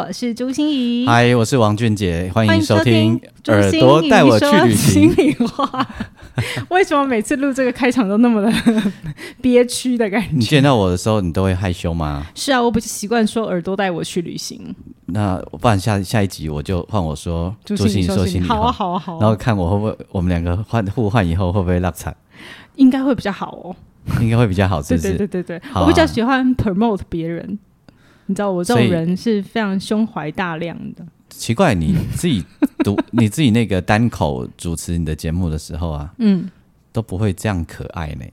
我是朱心怡，嗨，我是王俊杰，欢迎收听《耳朵带我去旅行》。心里话，为什么每次录这个开场都那么的 憋屈的感觉？你见到我的时候，你都会害羞吗？是啊，我不习惯说耳朵带我去旅行。那不然下下一集我就换我说朱心怡说心里好啊，好啊，好。然后看我会不会我们两个换互换以后会不会落惨？应该会比较好哦，应该会比较好，是不是？对对对对，我比较喜欢 promote 别人。你知道我这种人是非常胸怀大量的。奇怪，你自己读 你自己那个单口主持你的节目的时候啊，嗯，都不会这样可爱呢。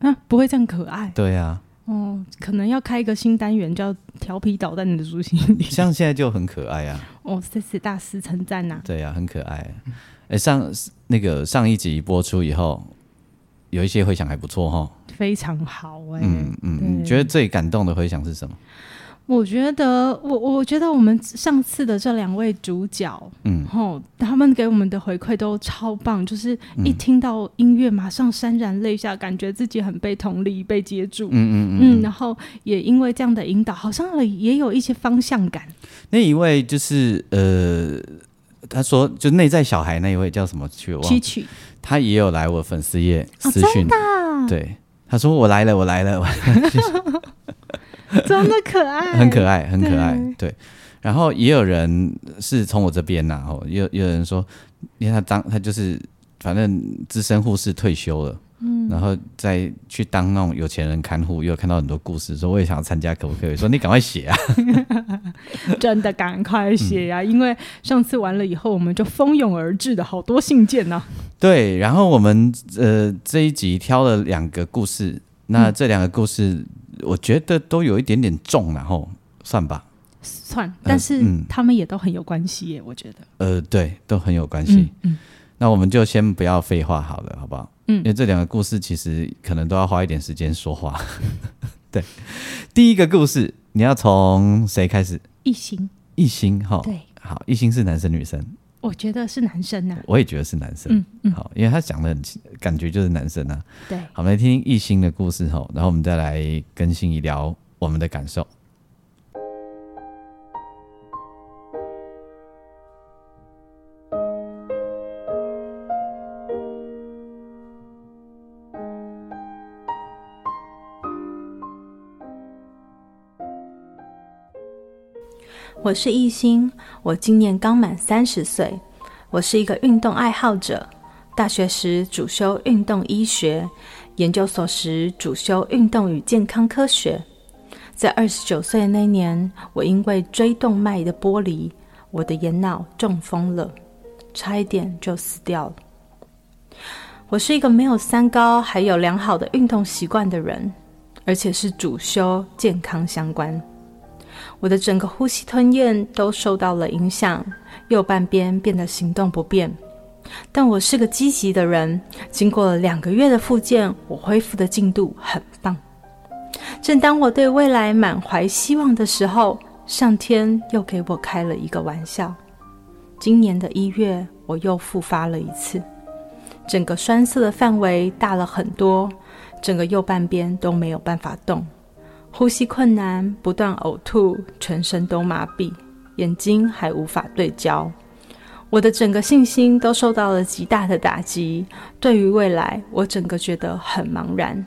啊，不会这样可爱？对啊。哦，可能要开一个新单元叫“调皮捣蛋的朱心理”。像现在就很可爱啊。哦，谢谢大师称赞呐。对啊，很可爱。哎，上那个上一集播出以后，有一些回响还不错哈。非常好哎。嗯嗯，你觉得最感动的回响是什么？我觉得，我我觉得我们上次的这两位主角，嗯，吼，他们给我们的回馈都超棒，就是一听到音乐马上潸然泪下，感觉自己很被同理、被接住，嗯嗯嗯，然后也因为这样的引导，好像也有一些方向感。那一位就是呃，他说就内在小孩那一位叫什么去？曲曲，他也有来我粉丝页私讯，对，他说我来了，我来了。真的可爱，很可爱，很可爱。对，然后也有人是从我这边呐，哦，有有人说，因为他当他就是反正资深护士退休了，嗯，然后再去当那种有钱人看护，又看到很多故事，说我也想要参加，可不可以？说你赶快写啊，真的赶快写呀，因为上次完了以后，我们就蜂拥而至的好多信件呢。对，然后我们呃这一集挑了两个故事，那这两个故事。我觉得都有一点点重，然后算吧，算，但是他们也都很有关系耶，我觉得。呃，对，都很有关系。嗯，那我们就先不要废话好了，好不好？嗯，因为这两个故事其实可能都要花一点时间说话。对，第一个故事你要从谁开始？一心，一心，哈，对，好，一心是男生女生？我觉得是男生呐，我也觉得是男生。嗯嗯，好，因为他讲的很感觉就是男生啊。对，好，我们来听艺兴的故事吼，然后我们再来跟心怡聊我们的感受。我是艺兴，我今年刚满三十岁。我是一个运动爱好者，大学时主修运动医学，研究所时主修运动与健康科学。在二十九岁那年，我因为椎动脉的剥离，我的眼脑中风了，差一点就死掉了。我是一个没有三高，还有良好的运动习惯的人，而且是主修健康相关。我的整个呼吸吞咽都受到了影响，右半边变得行动不便。但我是个积极的人，经过了两个月的复健，我恢复的进度很棒。正当我对未来满怀希望的时候，上天又给我开了一个玩笑。今年的一月，我又复发了一次，整个栓塞的范围大了很多，整个右半边都没有办法动。呼吸困难，不断呕吐，全身都麻痹，眼睛还无法对焦。我的整个信心都受到了极大的打击。对于未来，我整个觉得很茫然。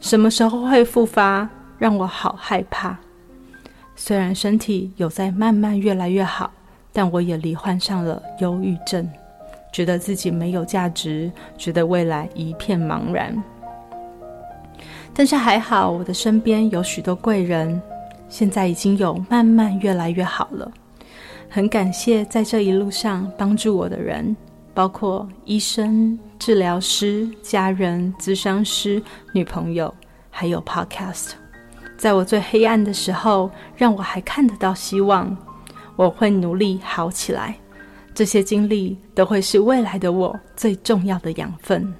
什么时候会复发，让我好害怕。虽然身体有在慢慢越来越好，但我也罹患上了忧郁症，觉得自己没有价值，觉得未来一片茫然。但是还好，我的身边有许多贵人，现在已经有慢慢越来越好了。很感谢在这一路上帮助我的人，包括医生、治疗师、家人、咨商师、女朋友，还有 Podcast。在我最黑暗的时候，让我还看得到希望。我会努力好起来，这些经历都会是未来的我最重要的养分。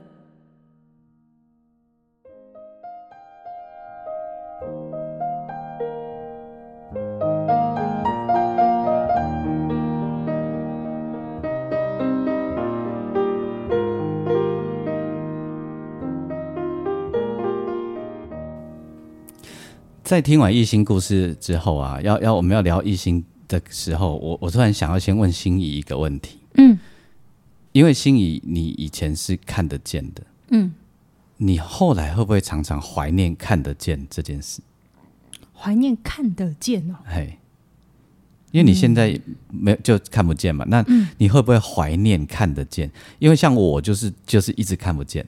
在听完艺兴故事之后啊，要要我们要聊艺兴的时候，我我突然想要先问心仪一个问题，嗯，因为心仪你以前是看得见的，嗯，你后来会不会常常怀念看得见这件事？怀念看得见哦，嘿，因为你现在没就看不见嘛，那你会不会怀念看得见？因为像我就是就是一直看不见。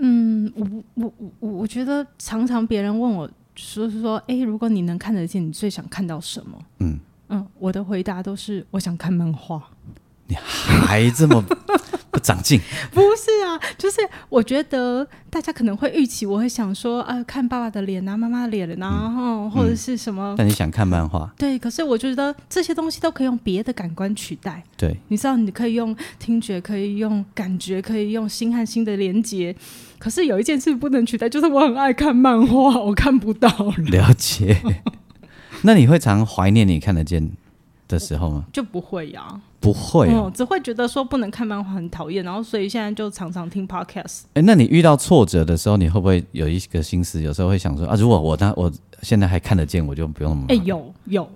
嗯，我我我我我觉得常常别人问我说是说，哎，如果你能看得见，你最想看到什么？嗯嗯，我的回答都是我想看漫画。你还这么不长进？不是啊，就是我觉得大家可能会预期，我会想说啊，看爸爸的脸啊，妈妈的脸，然后或者是什么。但你想看漫画？对，可是我觉得这些东西都可以用别的感官取代。对，你知道，你可以用听觉，可以用感觉，可以用心和心的连接。可是有一件事不能取代，就是我很爱看漫画，我看不到了解。那你会常怀念你看得见的时候吗？就不会呀。不会，只会觉得说不能看漫画很讨厌，然后所以现在就常常听 podcast。哎，那你遇到挫折的时候，你会不会有一个心思？有时候会想说啊，如果我那我现在还看得见，我就不用。哎，有有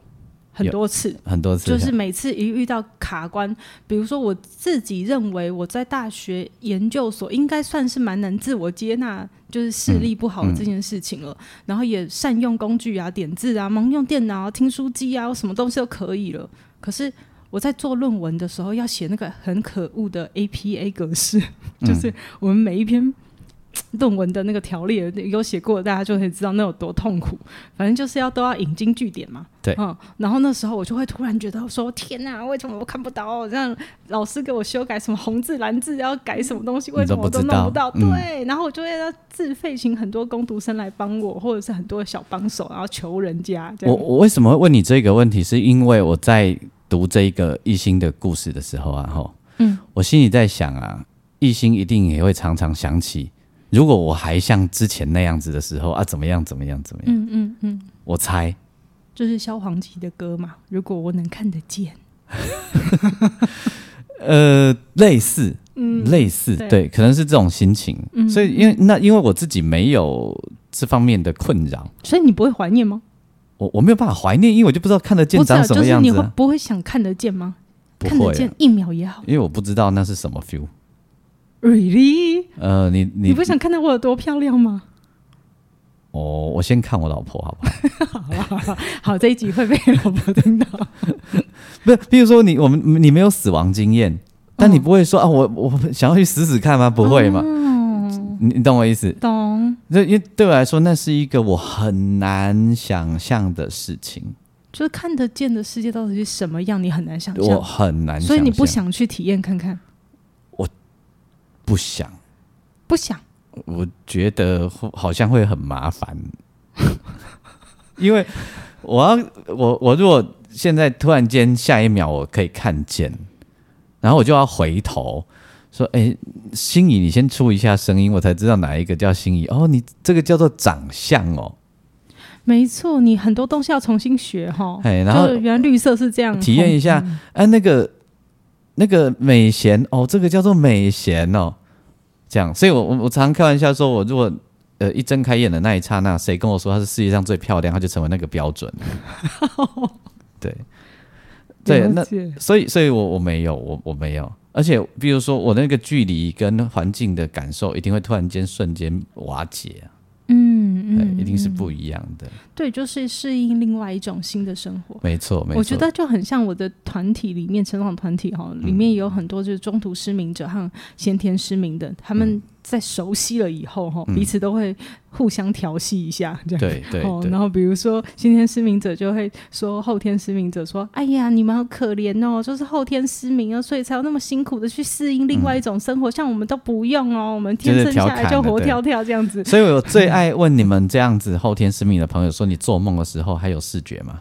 很多次，很多次，就是每次一遇到卡关，比如说我自己认为我在大学研究所应该算是蛮能自我接纳，就是视力不好的这件事情了，然后也善用工具啊，点字啊，盲用电脑、听书机啊，什么东西都可以了，可是。我在做论文的时候，要写那个很可恶的 APA 格式，就是我们每一篇论文的那个条例有写过，大家就可以知道那有多痛苦。反正就是要都要引经据典嘛。对，嗯，然后那时候我就会突然觉得说：“天哪，为什么我看不到？这样老师给我修改什么红字蓝字，要改什么东西，为什么我都弄不到？”对，然后我就会要自费请很多工读生来帮我，或者是很多小帮手，然后求人家。我我为什么会问你这个问题？是因为我在。读这一个艺兴的故事的时候啊，吼，嗯，我心里在想啊，艺兴一定也会常常想起，如果我还像之前那样子的时候啊，怎么样，怎么样，怎么样？嗯嗯嗯，我猜就是萧煌奇的歌嘛。如果我能看得见，呃，类似，嗯，类似，对，可能是这种心情。所以，因为那因为我自己没有这方面的困扰，所以你不会怀念吗？我我没有办法怀念，因为我就不知道看得见长什么样子。你会不会想看得见吗？看得见一秒也好。因为我不知道那是什么 feel。Really？呃，你你你不想看到我有多漂亮吗？哦，我先看我老婆，好不好？好好好，这一集会被老婆听到。不是，比如说你我们你没有死亡经验，但你不会说啊，我我想要去死死看吗？不会吗？你你懂我意思？懂。这因为对我来说，那是一个我很难想象的事情。就是看得见的世界到底是什么样，你很难想象。我很难，所以你不想去体验看看。我不想，不想。我觉得好像会很麻烦，因为我要我我如果现在突然间下一秒我可以看见，然后我就要回头。说哎，心仪，你先出一下声音，我才知道哪一个叫心仪哦。你这个叫做长相哦，没错，你很多东西要重新学哈。哎，然后原来绿色是这样，体验一下。哎，那个那个美贤哦，这个叫做美贤哦，这样。所以我我我常常开玩笑说，我如果呃一睁开眼的那一刹那，谁跟我说他是世界上最漂亮，他就成为那个标准。对对，那所以所以我我没有，我我没有。而且，比如说我那个距离跟环境的感受，一定会突然间瞬间瓦解啊！嗯嗯，一定是不一样的。对，就是适应另外一种新的生活。没错，没错。我觉得就很像我的团体里面成长团体哈，里面有很多就是中途失明者和先天失明的，他们在熟悉了以后哈，彼此都会互相调戏一下，这样对对。然后比如说先天失明者就会说后天失明者说：“哎呀，你们好可怜哦，就是后天失明啊，所以才有那么辛苦的去适应另外一种生活，像我们都不用哦，我们天生下来就活跳跳这样子。”所以我最爱问你们这样子后天失明的朋友说：“你做梦的时候还有视觉吗？”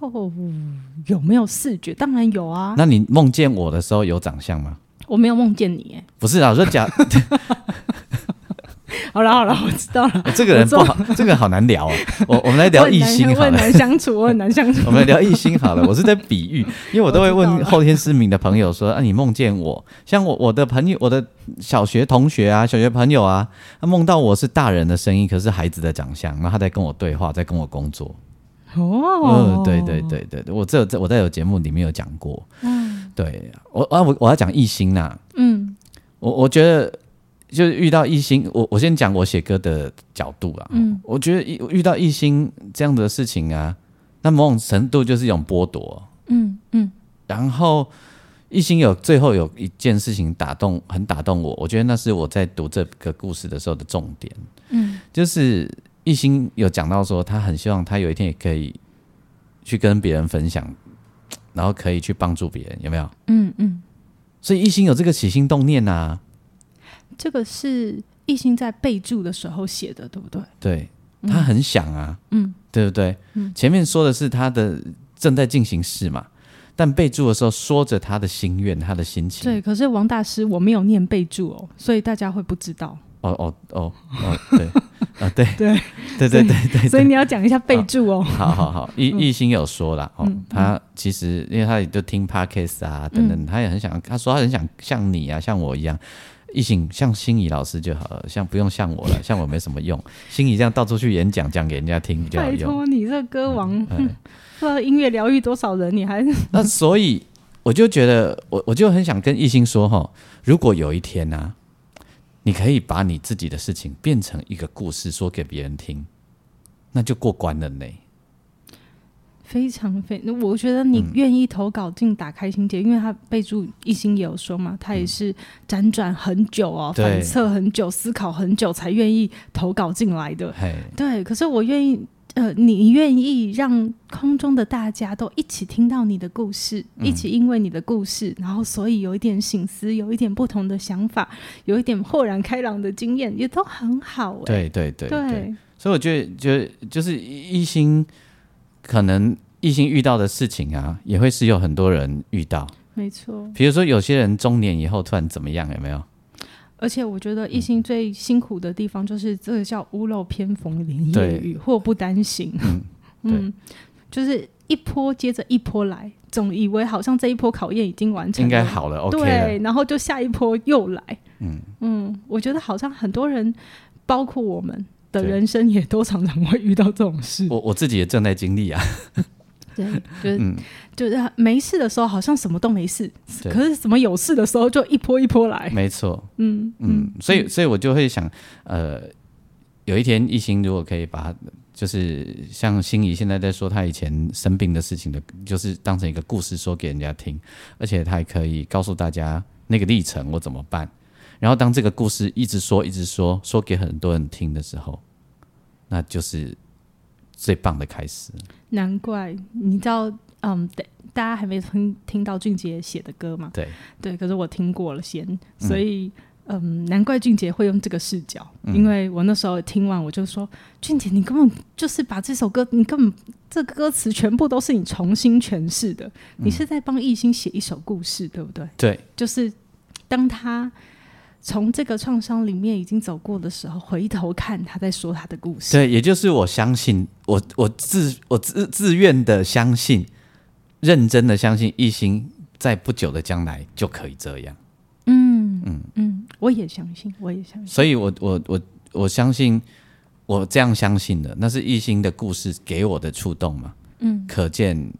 哦，有没有视觉？当然有啊。那你梦见我的时候有长相吗？我没有梦见你，哎，不是啊，我说假。好了好了，我知道了。这个人不好，这个好难聊啊。我我们来聊异性好了。很难相处，我很难相处。我们聊异性好了。我是在比喻，因为我都会问后天失明的朋友说：“啊，你梦见我？像我我的朋友，我的小学同学啊，小学朋友啊，他梦到我是大人的声音，可是孩子的长相，然后他在跟我对话，在跟我工作。”哦，嗯，对对对对我这在我在有节目里面有讲过，嗯，对我啊我我要讲艺兴呐，嗯，我我觉得就是遇到艺兴，我我先讲我写歌的角度啊，嗯，我觉得遇遇到艺兴这样的事情啊，那某种程度就是一种剥夺，嗯嗯，然后艺兴有最后有一件事情打动很打动我，我觉得那是我在读这个故事的时候的重点，嗯，就是。一心有讲到说，他很希望他有一天也可以去跟别人分享，然后可以去帮助别人，有没有？嗯嗯。所以一心有这个起心动念呐。这个是一心在备注的时候写的，对不对？对，他很想啊，嗯，对不对？嗯。前面说的是他的正在进行式嘛，但备注的时候说着他的心愿，他的心情。对，可是王大师我没有念备注哦，所以大家会不知道。哦哦哦哦，对。啊，对 对对对对对，所以你要讲一下备注哦。好好好，艺艺兴有说了哦，他其实因为他也就听 podcast 啊等等，他也很想，他说他很想像你啊，像我一样，艺兴像心仪老师就好了，像不用像我了，像我没什么用。心仪这样到处去演讲，讲给人家听比较有用。拜托你这歌王，不知道音乐疗愈多少人，你还 那所以我就觉得，我我就很想跟艺兴说哈，如果有一天呢。你可以把你自己的事情变成一个故事说给别人听，那就过关了呢。非常非，我觉得你愿意投稿进打开心结，因为他备注一心也有说嘛，他也是辗转很久哦，反侧很久，思考很久才愿意投稿进来的。对，可是我愿意。呃，你愿意让空中的大家都一起听到你的故事，一起因为你的故事，然后所以有一点醒思，有一点不同的想法，有一点豁然开朗的经验，也都很好。对对对对，所以我觉得，就就是一心，可能一心遇到的事情啊，也会是有很多人遇到。没错，比如说有些人中年以后突然怎么样，有没有？而且我觉得艺兴最辛苦的地方就是这个叫屋漏偏逢连夜雨，祸不单行。嗯，就是一波接着一波来，总以为好像这一波考验已经完成，应该好了。对，然后就下一波又来。嗯嗯，我觉得好像很多人，包括我们的人生，也都常常会遇到这种事。我我自己也正在经历啊。对，就是就是没事的时候好像什么都没事，可是什么有事的时候就一波一波来。没错，嗯嗯，所以所以我就会想，呃，有一天一心如果可以把，就是像心仪现在在说他以前生病的事情的，就是当成一个故事说给人家听，而且他还可以告诉大家那个历程我怎么办。然后当这个故事一直说一直说说给很多人听的时候，那就是最棒的开始。难怪你知道，嗯，大家还没听听到俊杰写的歌嘛？对对，可是我听过了先，所以嗯，难怪俊杰会用这个视角，因为我那时候听完我就说，俊杰，你根本就是把这首歌，你根本这歌词全部都是你重新诠释的，你是在帮艺兴写一首故事，对不对？对，就是当他。从这个创伤里面已经走过的时候，回头看他在说他的故事。对，也就是我相信，我我自我自自愿的相信，认真的相信，一心在不久的将来就可以这样。嗯嗯嗯，我也相信，我也相信。所以我我我我相信，我这样相信的，那是一心的故事给我的触动嘛。嗯，可见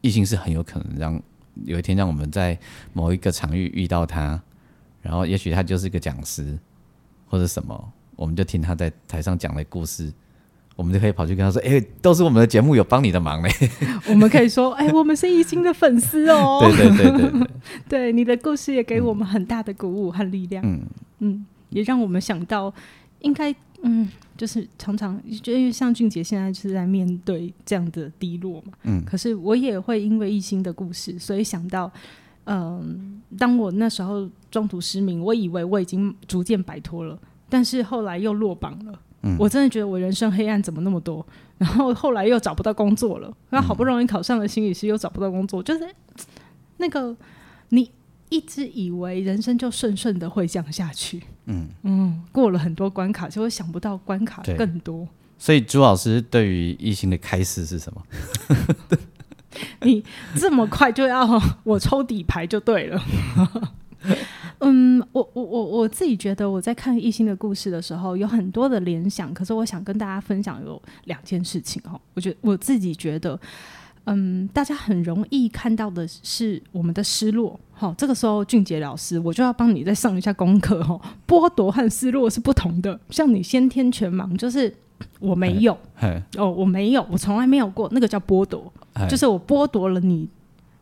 一心是很有可能让有一天让我们在某一个场域遇到他。然后，也许他就是个讲师，或者什么，我们就听他在台上讲的故事，我们就可以跑去跟他说：“哎，都是我们的节目有帮你的忙嘞。”我们可以说：“哎，我们是一心的粉丝哦。”对对对对，对 你的故事也给我们很大的鼓舞和力量。嗯，嗯，也让我们想到，应该嗯，就是常常就因为像俊杰现在是在面对这样的低落嘛，嗯，可是我也会因为一心的故事，所以想到，嗯，当我那时候中途失明，我以为我已经逐渐摆脱了，但是后来又落榜了，嗯，我真的觉得我人生黑暗怎么那么多，然后后来又找不到工作了，然后好不容易考上了心理师，又找不到工作，就是那个你。一直以为人生就顺顺的会这样下去，嗯嗯，过了很多关卡，就会想不到关卡更多。所以朱老师对于异性的开示是什么？你这么快就要我抽底牌就对了。嗯，我我我我自己觉得我在看异性的故事的时候有很多的联想，可是我想跟大家分享有两件事情哦。我觉得我自己觉得。嗯，大家很容易看到的是我们的失落。好，这个时候俊杰老师，我就要帮你再上一下功课哦。剥夺和失落是不同的。像你先天全盲，就是我没有，哦，我没有，我从来没有过，那个叫剥夺，就是我剥夺了你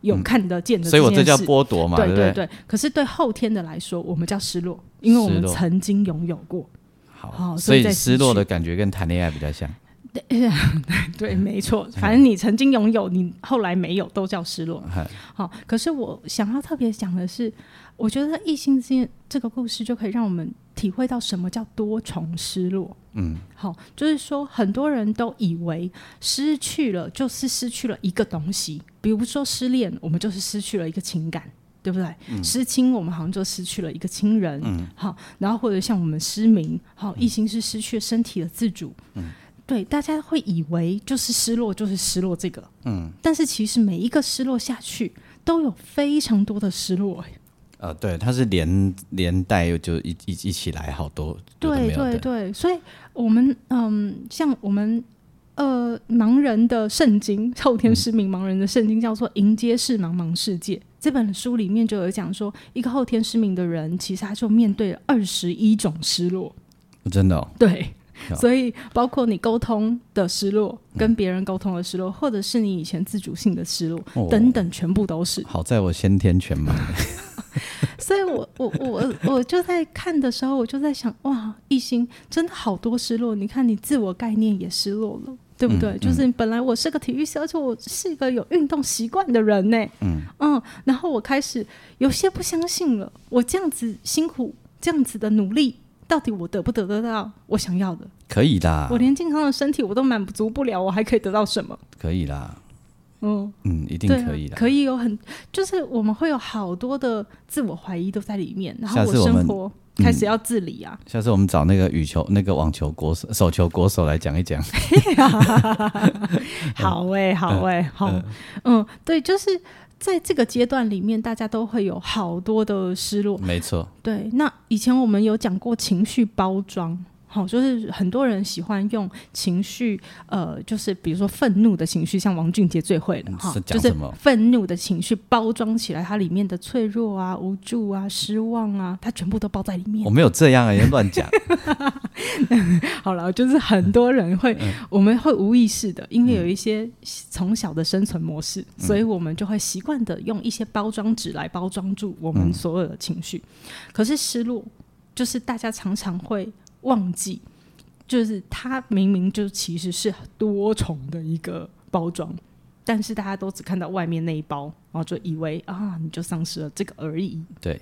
有看得见的。所以我这叫剥夺嘛，对对对。可是对后天的来说，我们叫失落，因为我们曾经拥有过。好，所以失落的感觉跟谈恋爱比较像。对，没错。反正你曾经拥有，你后来没有，都叫失落。好，可是我想要特别讲的是，我觉得异性之间这个故事就可以让我们体会到什么叫多重失落。嗯，好，就是说很多人都以为失去了就是失去了一个东西，比如说失恋，我们就是失去了一个情感，对不对？失亲，我们好像就失去了一个亲人。嗯，好，然后或者像我们失明，好，一心是失去身体的自主。嗯。对，大家会以为就是失落，就是失落这个，嗯，但是其实每一个失落下去，都有非常多的失落，哎，呃，对，它是连连带就一一一起来好多，对对对，所以我们嗯，像我们呃盲人的圣经，后天失明盲人的圣经叫做《迎接是茫茫世界》这本书里面就有讲说，一个后天失明的人，其实他就面对了二十一种失落，真的，对。所以，包括你沟通的失落，跟别人沟通的失落，或者是你以前自主性的失落等等，全部都是。好在我先天全盲，所以我我我我就在看的时候，我就在想，哇，一心真的好多失落。你看，你自我概念也失落了，对不对？就是本来我是个体育生，而且我是一个有运动习惯的人呢。嗯嗯，然后我开始有些不相信了，我这样子辛苦，这样子的努力。到底我得不得得到我想要的？可以的。我连健康的身体我都满足不了，我还可以得到什么？可以啦。嗯嗯，一定可以的。可以有很，就是我们会有好多的自我怀疑都在里面。然后我生活开始要自理啊。下次我们找那个羽球、那个网球国手、手球国手来讲一讲。好 哎，好哎，好。嗯，对，就是。在这个阶段里面，大家都会有好多的失落。没错，对。那以前我们有讲过情绪包装。好，就是很多人喜欢用情绪，呃，就是比如说愤怒的情绪，像王俊杰最会了哈，就是愤怒的情绪包装起来，它里面的脆弱啊、无助啊、失望啊，它全部都包在里面。我没有这样啊，人乱讲。好了，就是很多人会，我们会无意识的，因为有一些从小的生存模式，所以我们就会习惯的用一些包装纸来包装住我们所有的情绪。可是失落，就是大家常常会。忘记，就是它明明就其实是多重的一个包装，但是大家都只看到外面那一包，然后就以为啊，你就丧失了这个而已。对，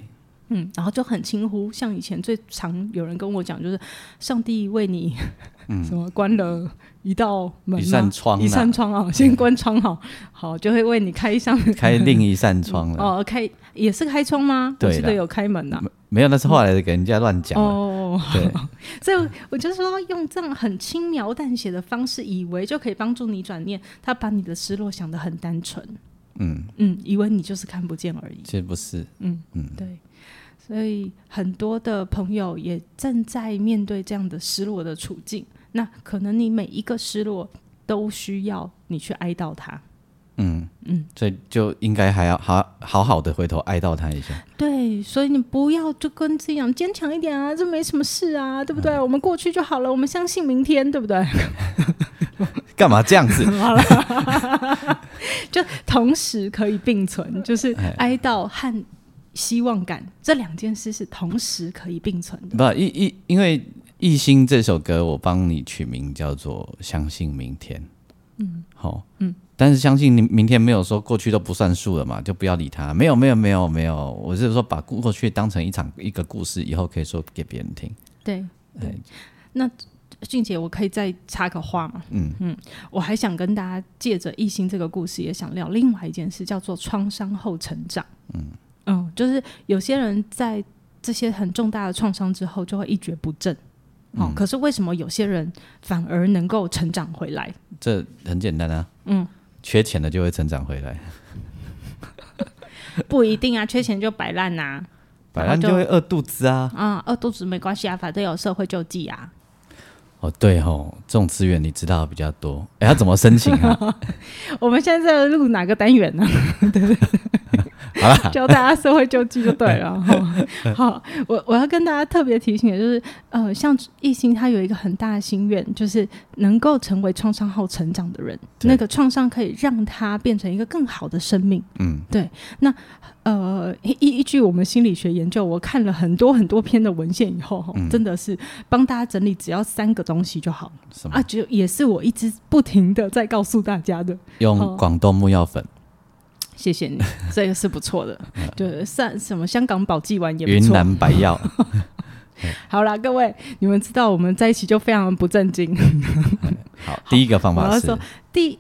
嗯，然后就很轻忽。像以前最常有人跟我讲，就是上帝为你 什么关了一道门、一扇窗、一扇窗啊，先关窗好，好就会为你开一扇、开另一扇窗了。哦，开也是开窗吗？对，得有开门呐。没有，那是后来给人家乱讲哦。对，所以我就说用这样很轻描淡写的方式，以为就可以帮助你转念。他把你的失落想得很单纯，嗯嗯，以为你就是看不见而已。其实不是，嗯嗯，对。所以很多的朋友也正在面对这样的失落的处境。那可能你每一个失落都需要你去哀悼它。嗯嗯，所以就应该还要好好好的回头哀悼他一下。对，所以你不要就跟这样坚强一点啊，这没什么事啊，对不对？我们过去就好了，我们相信明天，对不对？干嘛这样子？好了，就同时可以并存，就是哀悼和希望感，这两件事是同时可以并存的。不，一一因为《一心》这首歌，我帮你取名叫做《相信明天》。嗯，好，嗯，但是相信你明天没有说过去都不算数了嘛，就不要理他。没有，没有，没有，没有，我是说把过去当成一场一个故事，以后可以说给别人听。对，对。那俊杰，我可以再插个话吗？嗯嗯，我还想跟大家借着《一心》这个故事，也想聊另外一件事，叫做创伤后成长。嗯嗯，就是有些人在这些很重大的创伤之后，就会一蹶不振。哦，可是为什么有些人反而能够成长回来？这很简单啊，嗯，缺钱的就会成长回来，不一定啊，缺钱就摆烂呐，摆烂就会饿肚子啊，啊，饿肚子没关系啊，反正有社会救济啊。哦，对吼，这种资源你知道比较多，哎，要怎么申请啊？我们现在在录哪个单元呢？对不对？教大家社会救济就对了。好，我我要跟大家特别提醒的就是，呃，像艺兴他有一个很大的心愿，就是能够成为创伤后成长的人。那个创伤可以让他变成一个更好的生命。嗯，对。那呃，依依据我们心理学研究，我看了很多很多篇的文献以后，哈，真的是帮大家整理，只要三个东西就好了。啊，就也是我一直不停的在告诉大家的，用广东木药粉。谢谢你，这个是不错的。对，算什么香港宝济丸也不错。云南白药。好啦，各位，你们知道我们在一起就非常不正经。好，第一个方法是第，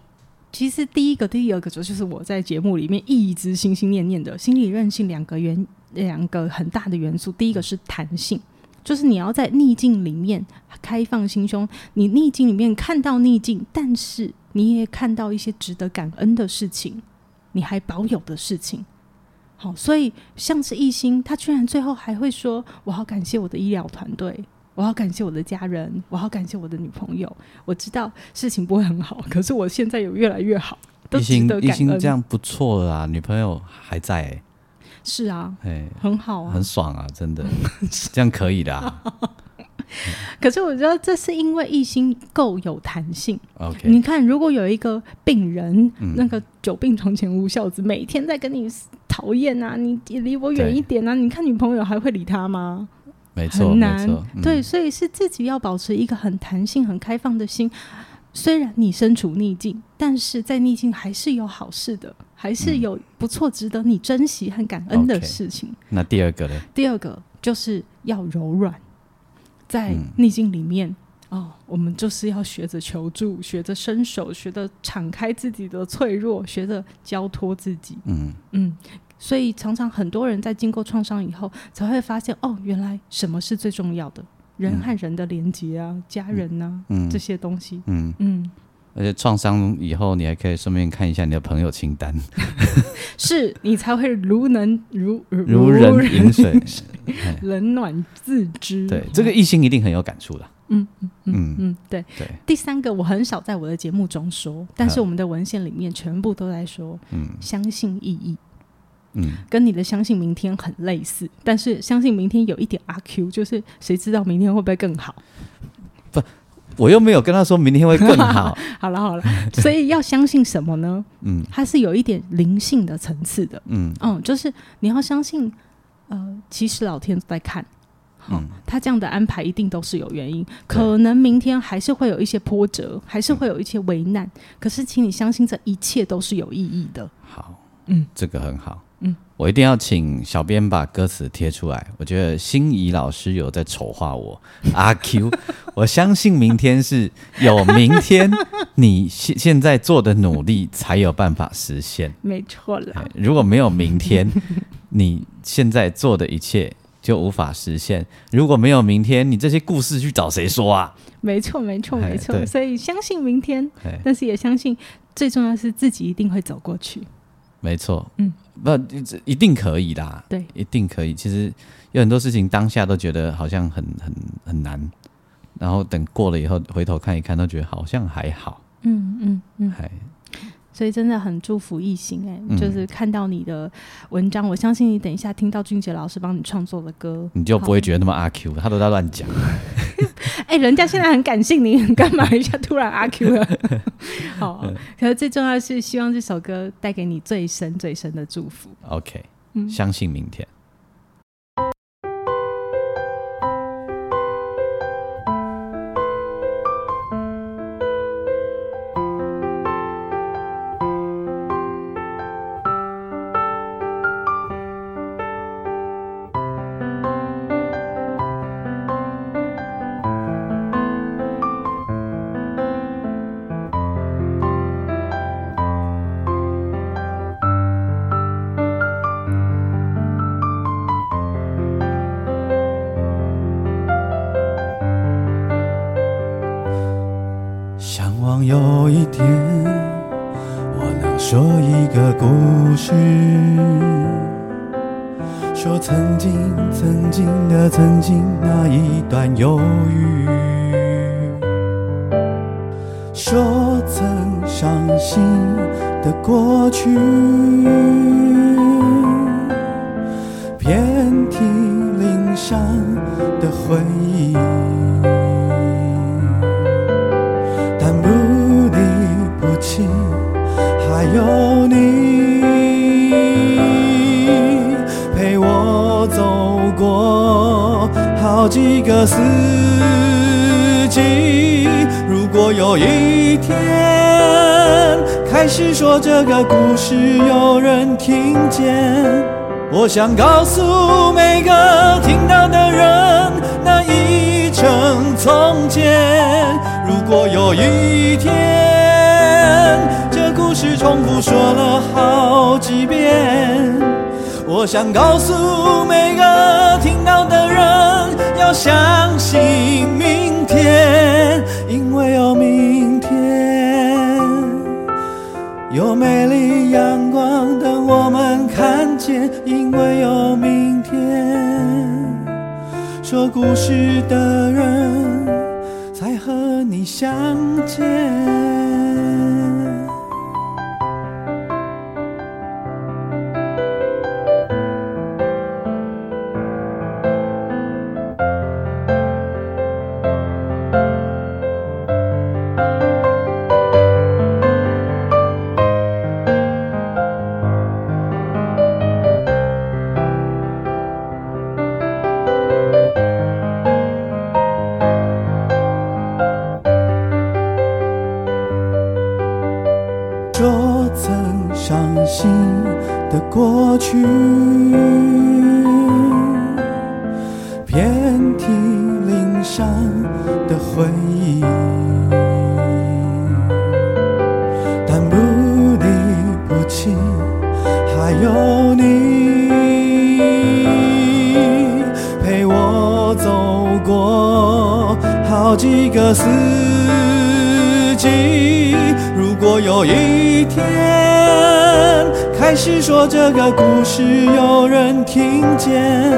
其实第一个、第二个就就是我在节目里面一直心心念念的心理韧性两个元两个很大的元素。第一个是弹性，就是你要在逆境里面开放心胸，你逆境里面看到逆境，但是你也看到一些值得感恩的事情。你还保有的事情，好，所以像是艺兴，他居然最后还会说：“我好感谢我的医疗团队，我好感谢我的家人，我好感谢我的女朋友。我知道事情不会很好，可是我现在有越来越好，都值得感恩。这样不错啦，女朋友还在，是啊，哎，很好啊，很爽啊，真的，这样可以的。可是我觉得这是因为一心够有弹性。OK，你看，如果有一个病人，那个久病床前无孝子，每天在跟你讨厌啊，你离我远一点啊，你看女朋友还会理他吗？没错，很难。对，所以是自己要保持一个很弹性、很开放的心。虽然你身处逆境，但是在逆境还是有好事的，还是有不错、值得你珍惜和感恩的事情。那第二个呢？第二个就是要柔软。在逆境里面，哦，我们就是要学着求助，学着伸手，学着敞开自己的脆弱，学着交托自己。嗯。嗯，所以常常很多人在经过创伤以后，才会发现，哦，原来什么是最重要的，人和人的连接啊，家人呐，这些东西。嗯。嗯。而且创伤以后，你还可以顺便看一下你的朋友清单，是你才会如能如如人饮水，冷暖自知。对，这个异性一定很有感触的。嗯嗯嗯嗯，对对。第三个，我很少在我的节目中说，但是我们的文献里面全部都在说，嗯，相信意义，嗯，跟你的相信明天很类似，但是相信明天有一点阿 Q，就是谁知道明天会不会更好？不。我又没有跟他说明天会更好。好了好了，所以要相信什么呢？嗯，它是有一点灵性的层次的。嗯嗯，就是你要相信，呃，其实老天在看，嗯，他这样的安排一定都是有原因。可能明天还是会有一些波折，还是会有一些危难。可是，请你相信，这一切都是有意义的。好，嗯，这个很好。嗯，我一定要请小编把歌词贴出来。我觉得心仪老师有在丑化我。阿 Q，我相信明天是有明天，你现现在做的努力才有办法实现。没错了，如果没有明天，你现在做的一切就无法实现。如果没有明天，你这些故事去找谁说啊？没错，没错，没错。所以相信明天，但是也相信最重要是自己一定会走过去。没错，嗯。不，一定可以的。对，一定可以。其实有很多事情当下都觉得好像很很很难，然后等过了以后回头看一看，都觉得好像还好。嗯嗯嗯，还。所以真的很祝福艺兴哎，就是看到你的文章，我相信你等一下听到俊杰老师帮你创作的歌，你就不会觉得那么阿 Q，他都在乱讲。哎，人家现在很感性，你干嘛一下突然阿 Q 了？好，可是最重要的是，希望这首歌带给你最深最深的祝福。OK，相信明。天，遍体鳞伤的回忆，但不离不弃，还有你陪我走过好几个四季。如果有一天开始说这个故事，有人听见。我想告诉每个听到的人，那一程从前。如果有一天，这故事重复说了好几遍，我想告诉每个听到的人，要相信明天，因为有明天。有美丽阳光等我们看见，因为有明天。说故事的人才和你相见。个四季。如果有一天开始说这个故事，有人听见，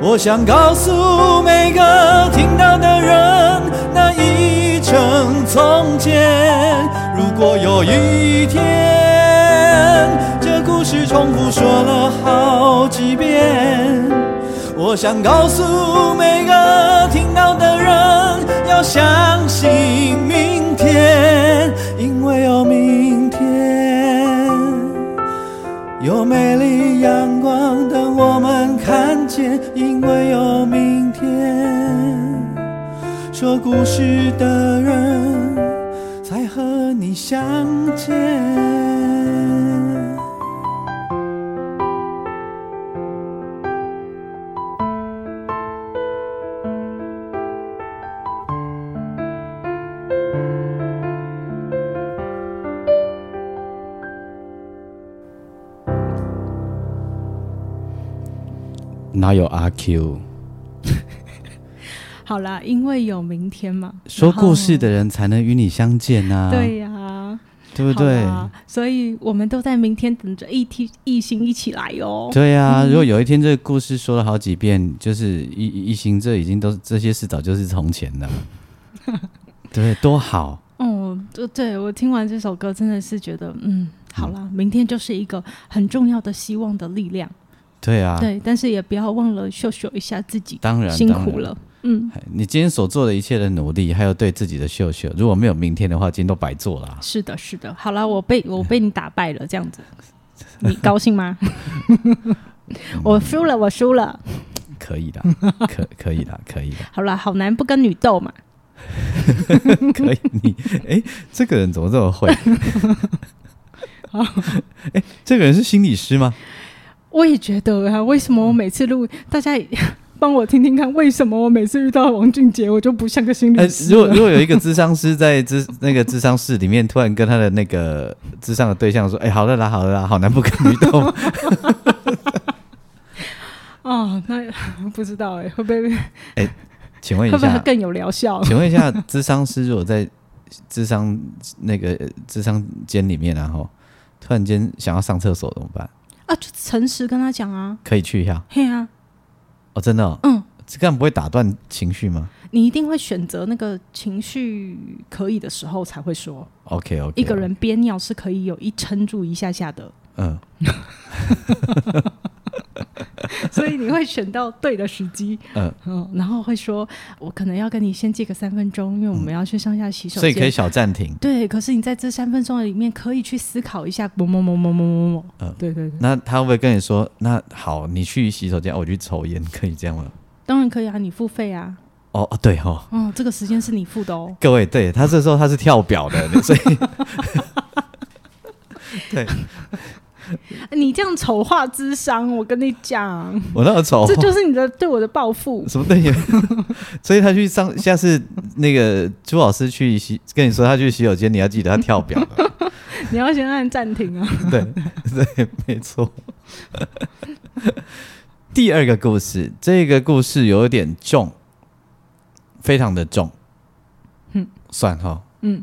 我想告诉每个听到的人，那一程从前。如果有一天，这故事重复说了好几遍。我想告诉每个听到的人，要相信明天，因为有明天，有美丽阳光等我们看见，因为有明天。说故事的人才和你相见。哪有阿 Q？好啦，因为有明天嘛，说故事的人才能与你相见呐、对呀、对不对？所以我们都在明天等着一天一心一起来哦。对啊，如果有一天这个故事说了好几遍，就是一一心，这已经都这些事早就是从前了，对，多好。哦，对对，我听完这首歌真的是觉得，嗯，好啦，明天就是一个很重要的希望的力量。对啊，对，但是也不要忘了秀秀一下自己，当然辛苦了。嗯，你今天所做的一切的努力，还有对自己的秀秀，如果没有明天的话，今天都白做了啊。是的，是的。好了，我被我被你打败了，这样子，你高兴吗？我输了，我输了。可以的，可可以的，可以的，好了，好男不跟女斗嘛。可以。你哎，这个人怎么这么会？哎，这个人是心理师吗？我也觉得啊，为什么我每次录，大家也 帮我听听看，为什么我每次遇到王俊杰，我就不像个心哎理？如果如果有一个智商师在智那个智商室里面，突然跟他的那个智商的对象说：“哎，好了啦，好了啦，好男不跟女斗。哦，那不知道哎，会不会”哎请问一下，会不会更有疗效？请问一下，智商师如果在智商那个智商间里面，然后突然间想要上厕所怎么办？啊，就诚实跟他讲啊，可以去一下？嘿啊，哦，真的、哦，嗯，这样不会打断情绪吗？你一定会选择那个情绪可以的时候才会说。？OK OK，一个人憋尿是可以有一撑住一下下的，嗯，所以你会选到对的时机，嗯。嗯，然后会说，我可能要跟你先借个三分钟，因为我们要去上下洗手间，所以可以小暂停。对，可是你在这三分钟里面可以去思考一下，某某某某某某某，嗯。对对对，那他会不会跟你说，那好，你去洗手间，我去抽烟，可以这样吗？当然可以啊，你付费啊，哦哦，对哦，哦，这个时间是你付的哦，各位，对他这时候他是跳表的，所以 对 你这样丑化智商，我跟你讲，我那么丑，这就是你的对我的报复。什么对你？所以他去上，下次那个朱老师去洗，跟你说他去洗手间，你要记得他跳表的。你要先按暂停啊。对对，没错。第二个故事，这个故事有点重，非常的重。嗯，算哈。嗯，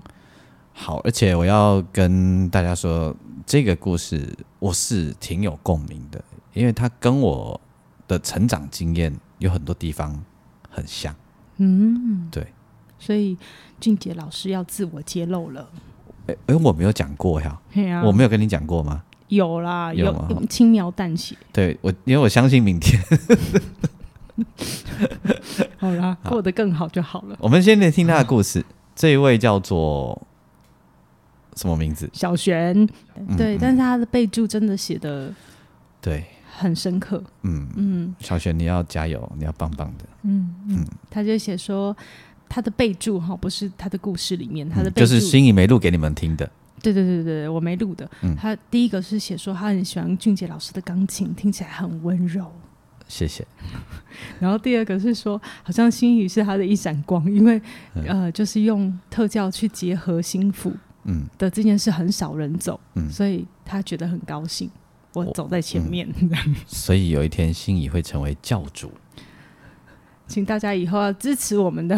好，而且我要跟大家说，这个故事我是挺有共鸣的，因为它跟我的成长经验有很多地方很像。嗯，对。所以俊杰老师要自我揭露了。哎、哎，我没有讲过呀，我没有跟你讲过吗？有啦，有有轻描淡写。对我，因为我相信明天。好啦，过得更好就好了。我们先来听他的故事。这一位叫做什么名字？小璇，对，嗯但是他的备注真的写的对，很深刻。嗯，嗯小璇，你要加油，你要棒棒的。嗯嗯，他就写说他的备注哈，不是他的故事里面，他的备注、嗯就是心仪没录给你们听的。对对对对对，我没录的。嗯他第一个是写说他很喜欢俊杰老师的钢琴，听起来很温柔。谢谢。然后第二个是说，好像心语是他的一闪光，因为、呃，就是用特教去结合心腹嗯的这件事很少人走，嗯，所以他觉得很高兴，我我走在前面。所以有一天心仪会成为教主。请大家以后要支持我们的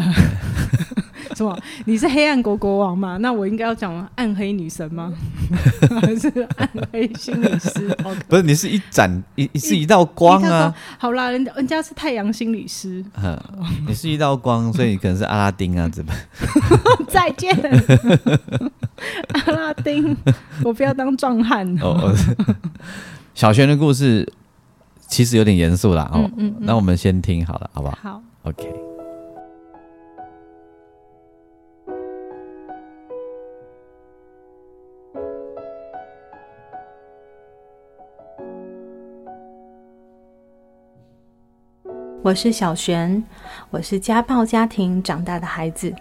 什么？你是黑暗国国王嘛？那我应该要讲暗黑女神吗？还是暗黑心理师？不是，你是一盏一是一道光啊。好啦，人人家是太阳心理师。嗯，你是一道光，所以你可能是阿拉丁啊，怎么？再见，阿拉丁，我不要当壮汉。哦，哦 小璇的故事其实有点严肃啦。哦，嗯那我们先听好了，好不好好，？OK。我是小璇，我是家暴家庭长大的孩子，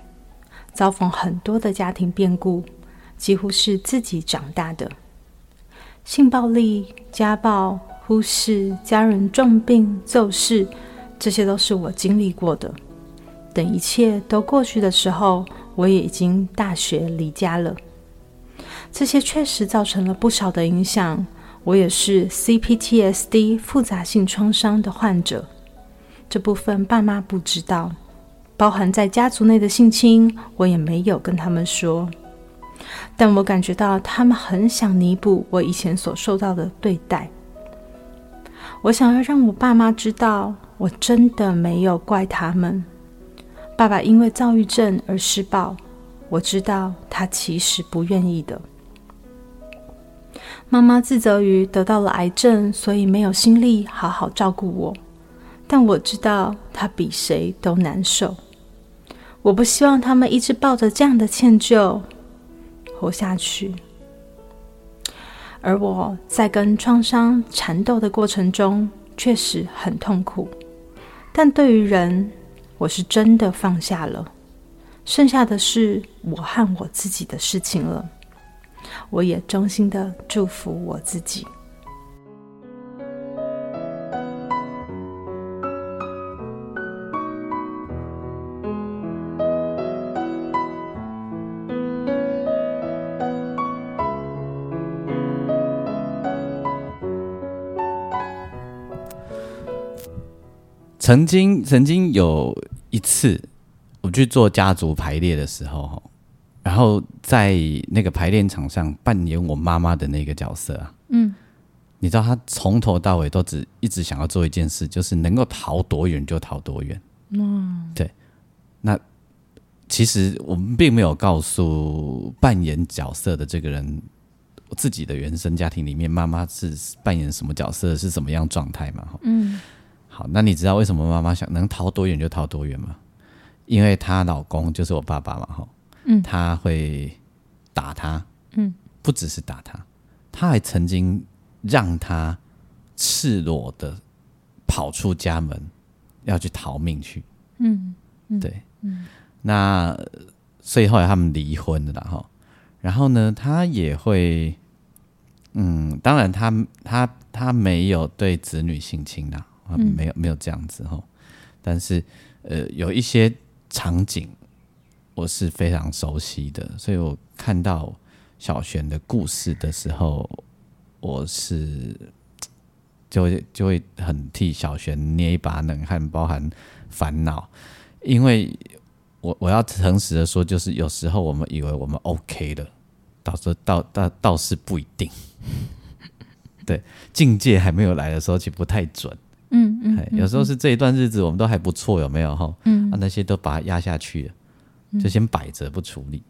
遭逢很多的家庭变故，几乎是自己长大的。性暴力、家暴、忽视、家人重病、骤逝，这些都是我经历过的。等一切都过去的时候，我也已经大学离家了。这些确实造成了不少的影响。我也是 CPTSD 复杂性创伤的患者。这部分爸妈不知道，包含在家族内的性侵，我也没有跟他们说。但我感觉到他们很想弥补我以前所受到的对待。我想要让我爸妈知道，我真的没有怪他们。爸爸因为躁郁症而施暴，我知道他其实不愿意的。妈妈自责于得到了癌症，所以没有心力好好照顾我。但我知道他比谁都难受。我不希望他们一直抱着这样的歉疚活下去。而我在跟创伤缠斗的过程中，确实很痛苦。但对于人，我是真的放下了，剩下的是我和我自己的事情了。我也衷心的祝福我自己。曾经曾经有一次，我去做家族排列的时候，然后在那个排练场上扮演我妈妈的那个角色啊，嗯，你知道她从头到尾都只一直想要做一件事，就是能够逃多远就逃多远。嗯，对。那其实我们并没有告诉扮演角色的这个人，自己的原生家庭里面妈妈是扮演什么角色，是什么样状态嘛？嗯。好，那你知道为什么妈妈想能逃多远就逃多远吗？因为她老公就是我爸爸嘛，哈。嗯，他会打他，嗯，不只是打他，他还曾经让他赤裸的跑出家门，要去逃命去，嗯，对，嗯，那所以后来他们离婚了哈，然后呢，他也会，嗯，当然他他他没有对子女性侵的，没有没有这样子哈，但是呃，有一些场景。我是非常熟悉的，所以我看到小璇的故事的时候，我是就会就会很替小璇捏一把冷汗，包含烦恼，因为我我要诚实的说，就是有时候我们以为我们 OK 了，到时候倒倒倒是不一定，对境界还没有来的时候，其实不太准，嗯嗯，有时候是这一段日子我们都还不错，有没有哈？嗯，啊那些都把它压下去了。就先摆着不处理，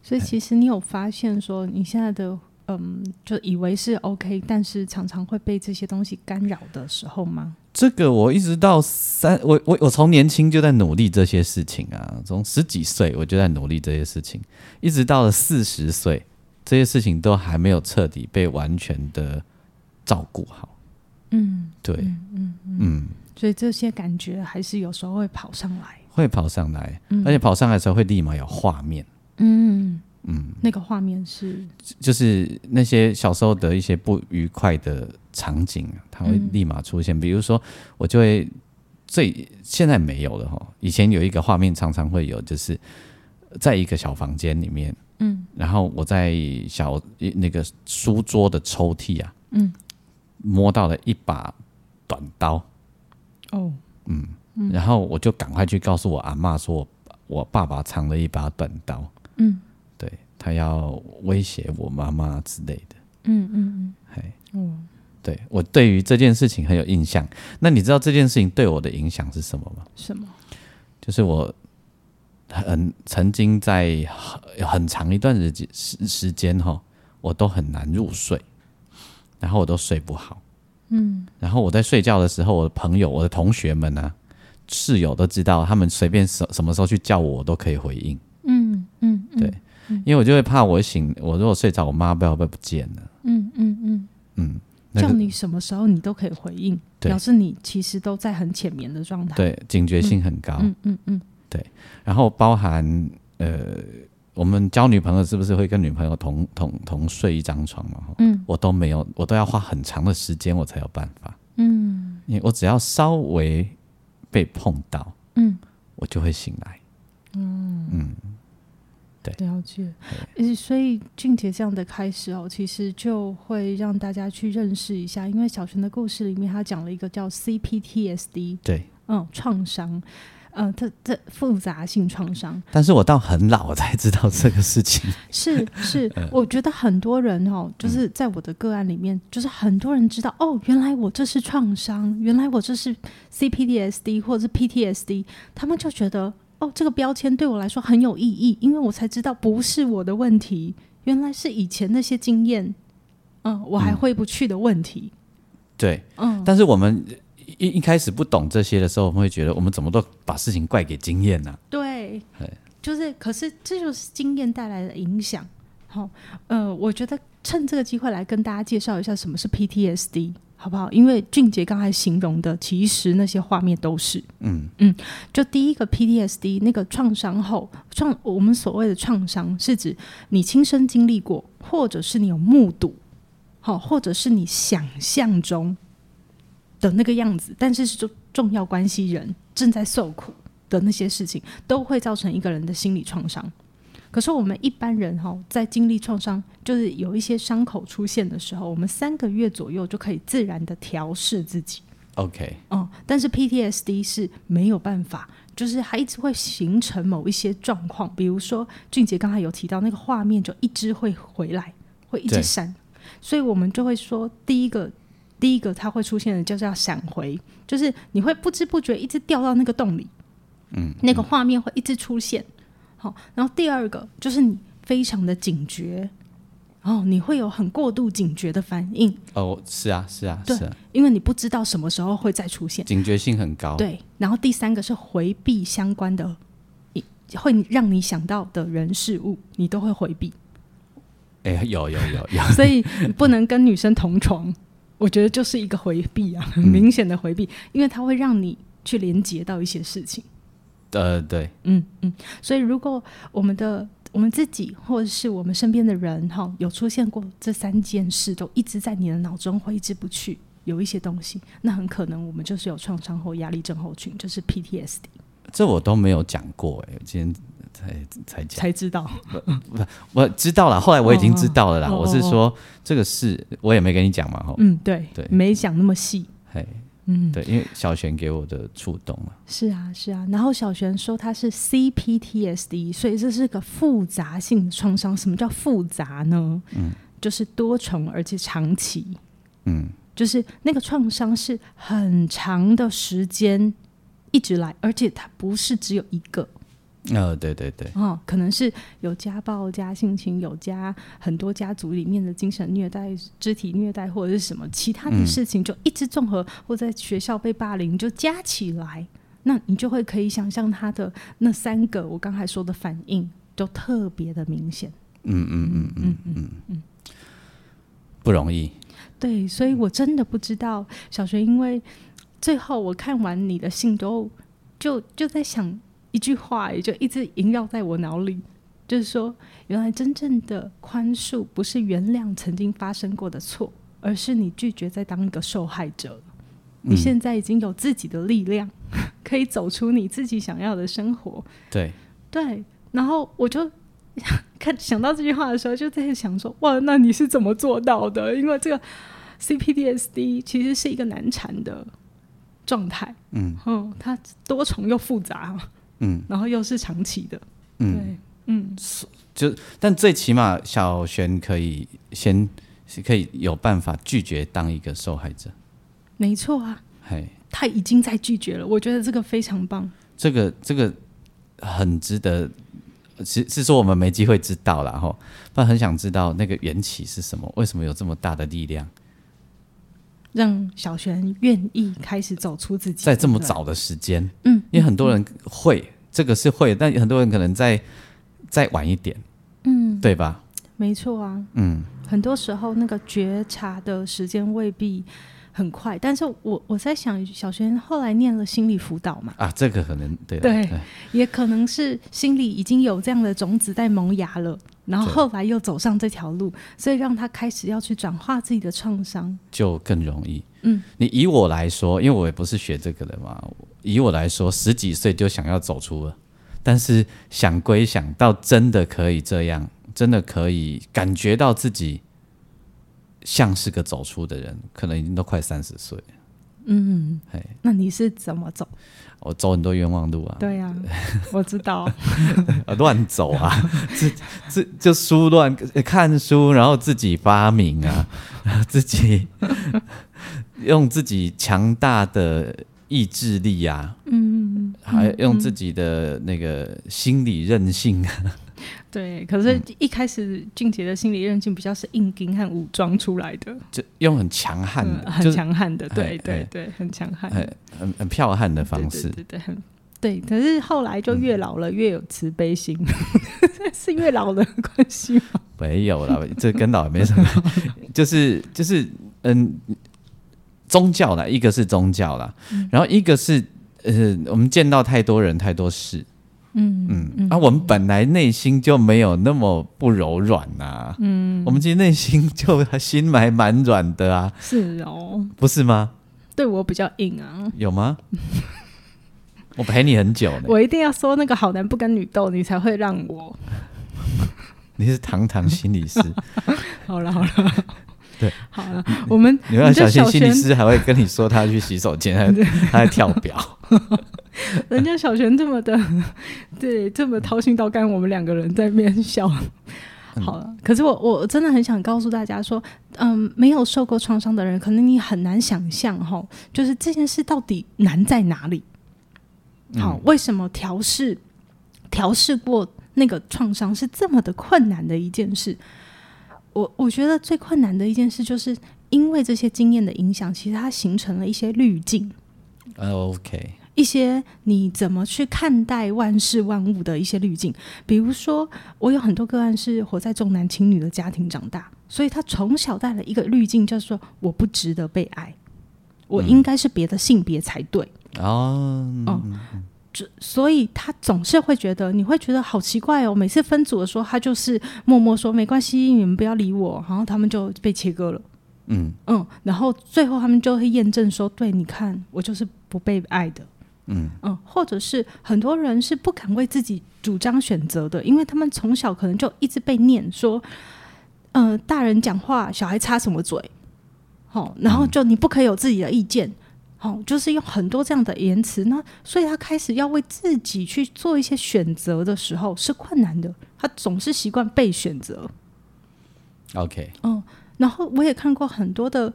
所以其实你有发现说你现在的嗯，就以为是 OK，但是常常会被这些东西干扰的时候吗？这个我一直到三，我我我从年轻就在努力这些事情啊，从十几岁我就在努力这些事情，一直到了四十岁，这些事情都还没有彻底被完全的照顾好。嗯，对，嗯嗯，所以这些感觉还是有时候会跑上来。会跑上来，而且跑上来的时候会立马有画面。嗯。嗯，那个画面是？就是那些小时候的一些不愉快的场景，它会立马出现。比如说，我就会最现在没有了哈，以前有一个画面常常会有，就是在一个小房间里面，嗯，然后我在小那个书桌的抽屉啊，嗯，摸到了一把短刀。哦，嗯。然后我就赶快去告诉我阿妈说，我爸爸藏了一把短刀，嗯，对他要威胁我妈妈之类的，嗯嗯嗯，嘿，哦，对我对于这件事情很有印象。那你知道这件事情对我的影响是什么吗？什么？就是我很曾经在很长一段时间时时间哈，我都很难入睡，然后我都睡不好，嗯，然后我在睡觉的时候，我的朋友、我的同学们呢？室友都知道，他们随便什什么时候去叫我，我都可以回应。嗯嗯，对，因为我就会怕我醒，我如果睡着，我妈不知道会不见了。嗯嗯嗯嗯，叫你什么时候你都可以回应，表示你其实都在很浅眠的状态。对，警觉性很高。嗯嗯嗯，对。然后包含呃，我们交女朋友是不是会跟女朋友同同同睡一张床嘛？嗯，我都没有，我都要花很长的时间我才有办法。嗯，因为我只要稍微。被碰到，嗯，我就会醒来，嗯嗯，对，了解。所以俊杰这样的开始哦，其实就会让大家去认识一下，因为小泉的故事里面，他讲了一个叫 CPTSD，对，嗯，创伤。嗯，这这复杂性创伤，但是我到很老才知道这个事情。是是，我觉得很多人哦，就是在我的个案里面，就是很多人知道哦，原来我这是创伤，原来我这是 CPDSD 或者是 PTSD，他们就觉得哦，这个标签对我来说很有意义，因为我才知道不是我的问题，原来是以前那些经验，嗯，我还回不去的问题。对，嗯，但是我们。一一开始不懂这些的时候，我们会觉得我们怎么都把事情怪给经验呢？对，就是，可是这就是经验带来的影响。好，呃，我觉得趁这个机会来跟大家介绍一下什么是 PTSD，好不好？因为俊杰刚才形容的，其实那些画面都是，嗯嗯，就第一个 PTSD 那个创伤后创，我们所谓的创伤是指你亲身经历过，或者是你有目睹，好，或者是你想象中。的那个样子，但是是重重要关系人正在受苦的那些事情，都会造成一个人的心理创伤。可是我们一般人哈，在经历创伤，就是有一些伤口出现的时候，我们三个月左右就可以自然的调试自己。OK，哦，但是 PTSD 是没有办法，就是它一直会形成某一些状况，比如说俊杰刚才有提到那个画面就一直会回来，会一直闪，所以我们就会说第一个。第一个它会出现的就是要闪回，就是你会不知不觉一直掉到那个洞里，嗯，那个画面会一直出现。好，然后第二个就是你非常的警觉，哦，你会有很过度警觉的反应，哦，是啊，是啊，对是啊，因为你不知道什么时候会再出现。警觉性很高。，对，然后第三个是回避相关的，一会让你想到的人事物，你都会回避，哎、有有有有，所以不能跟女生同床，我觉得就是一个回避啊，很明显的回避，因为它会让你去连接到一些事情。呃，对，嗯嗯，所以如果我们的我们自己或者是我们身边的人哈，有出现过这三件事，都一直在你的脑中挥之不去，有一些东西，那很可能我们就是有创伤后压力症候群，就是 PTSD，这我都没有讲过、哎，今天才才讲。才知道。我知道了，后来我已经知道了啦。我是说这个事，我也没跟你讲嘛，吼。嗯，对对没讲那么细。嘿，嗯，对，因为小璇给我的触动嘛。是啊，是啊。然后小璇说他是 CPTSD，所以这是个复杂性的创伤。什么叫复杂呢？嗯，就是多重而且长期。嗯，就是那个创伤是很长的时间一直来，而且它不是只有一个呃，对对对，哦，可能是有家暴加性侵，有加很多家族里面的精神虐待、肢体虐待或者是什么其他的嗯事情，就一直综合，或在学校被霸凌就加起来，那你就会可以想象他的那三个我刚才说的反应都特别的明显。嗯嗯嗯嗯嗯嗯，不容易。对，所以我真的不知道小学，因为最后我看完你的信之后就就在想一句话，也就一直萦绕在我脑里，就是说，原来真正的宽恕不是原谅曾经发生过的错，而是你拒绝再当一个受害者了。你嗯现在已经有自己的力量，可以走出你自己想要的生活。对，对，然后我就 看想到这句话的时候，就在想说，哇，那你是怎么做到的？因为这个 CPDSD 其实是一个难缠的状态，嗯嗯，它多重又复杂，嗯。然后又是长期的，嗯，对，嗯，就但最起码小璇可以先是可以有办法拒绝当一个受害者。没错啊，嘿，他已经在拒绝了，我觉得这个非常棒，这个这个很值得，是是说我们没机会知道了哈，不然很想知道那个缘起是什么，为什么有这么大的力量，让小璇愿意开始走出自己，在这么早的时间，嗯，因为很多人会这个是会，但很多人可能再再晚一点，嗯，对吧？没错啊，嗯，很多时候那个觉察的时间未必很快，但是我我在想，小轩后来念了心理辅导嘛，啊，这个可能对对也可能是心里已经有这样的种子在萌芽了，然后后来又走上这条路，所以让他开始要去转化自己的创伤。就更容易。嗯，你以我来说，因为我也不是学这个的嘛，以我来说，十几岁就想要走出了，但是想归想到真的可以这样，真的可以感觉到自己像是个走出的人，可能已经都快三十岁了。嗯嘿，那你是怎么走？我走很多冤枉路啊，对啊，我知道。呃 乱走啊，自自就书乱看书，然后自己发明啊，自己用自己强大的意志力啊，嗯，还用自己的那个心理韧性啊，对。可是，一开始俊杰的心理韧性比较是硬钉和武装出来的，就用很强悍的，嗯很强悍的，对对对，很强悍。很很很剽悍的方式对。对很对。可是后来就越老了越有慈悲心，是越老的关系吗？没有了，这跟老也没什么，就是就是嗯，宗教啦，一个是宗教啦，嗯。然后一个是呃，我们见到太多人太多事，嗯嗯，啊，我们本来内心就没有那么不柔软呐、嗯，我们其实内心就心还蛮软的啊，是哦，不是吗？对我比较硬啊。有吗？我陪你很久呢，我一定要说那个好男不跟女斗，你才会让我。你是堂堂心理师，好了好了，对，好了，我们 你要小心，心理师还会跟你说他去洗手间，他他在跳表。人家小璇这么的，对，这么掏心掏肝，我们两个人在面笑。好了，可是我我真的很想告诉大家说，嗯，没有受过创伤的人，可能你很难想象哈，就是这件事到底难在哪里。好，为什么调试调试过那个创伤是这么的困难的一件事？我我觉得最困难的一件事，就是因为这些经验的影响，其实它形成了一些滤镜。OK。一些你怎么去看待万事万物的一些滤镜，比如说，我有很多个案是活在重男轻女的家庭长大，所以他从小带了一个滤镜，叫做我不值得被爱，我应该是别的性别才对。哦，嗯，这所以他总是会觉得，你会觉得好奇怪哦。每次分组的时候，他就是默默说没关系，你们不要理我，然后他们就被切割了。嗯嗯，然后最后他们就会验证说，对，你看，我就是不被爱的。嗯嗯，或者是很多人是不敢为自己主张选择的，因为他们从小可能就一直被念说，呃，大人讲话，小孩插什么嘴，好，然后就你不可以有自己的意见，好，就是用很多这样的言辞，那所以他开始要为自己去做一些选择的时候是困难的，他总是习惯被选择。OK，嗯，然后我也看过很多的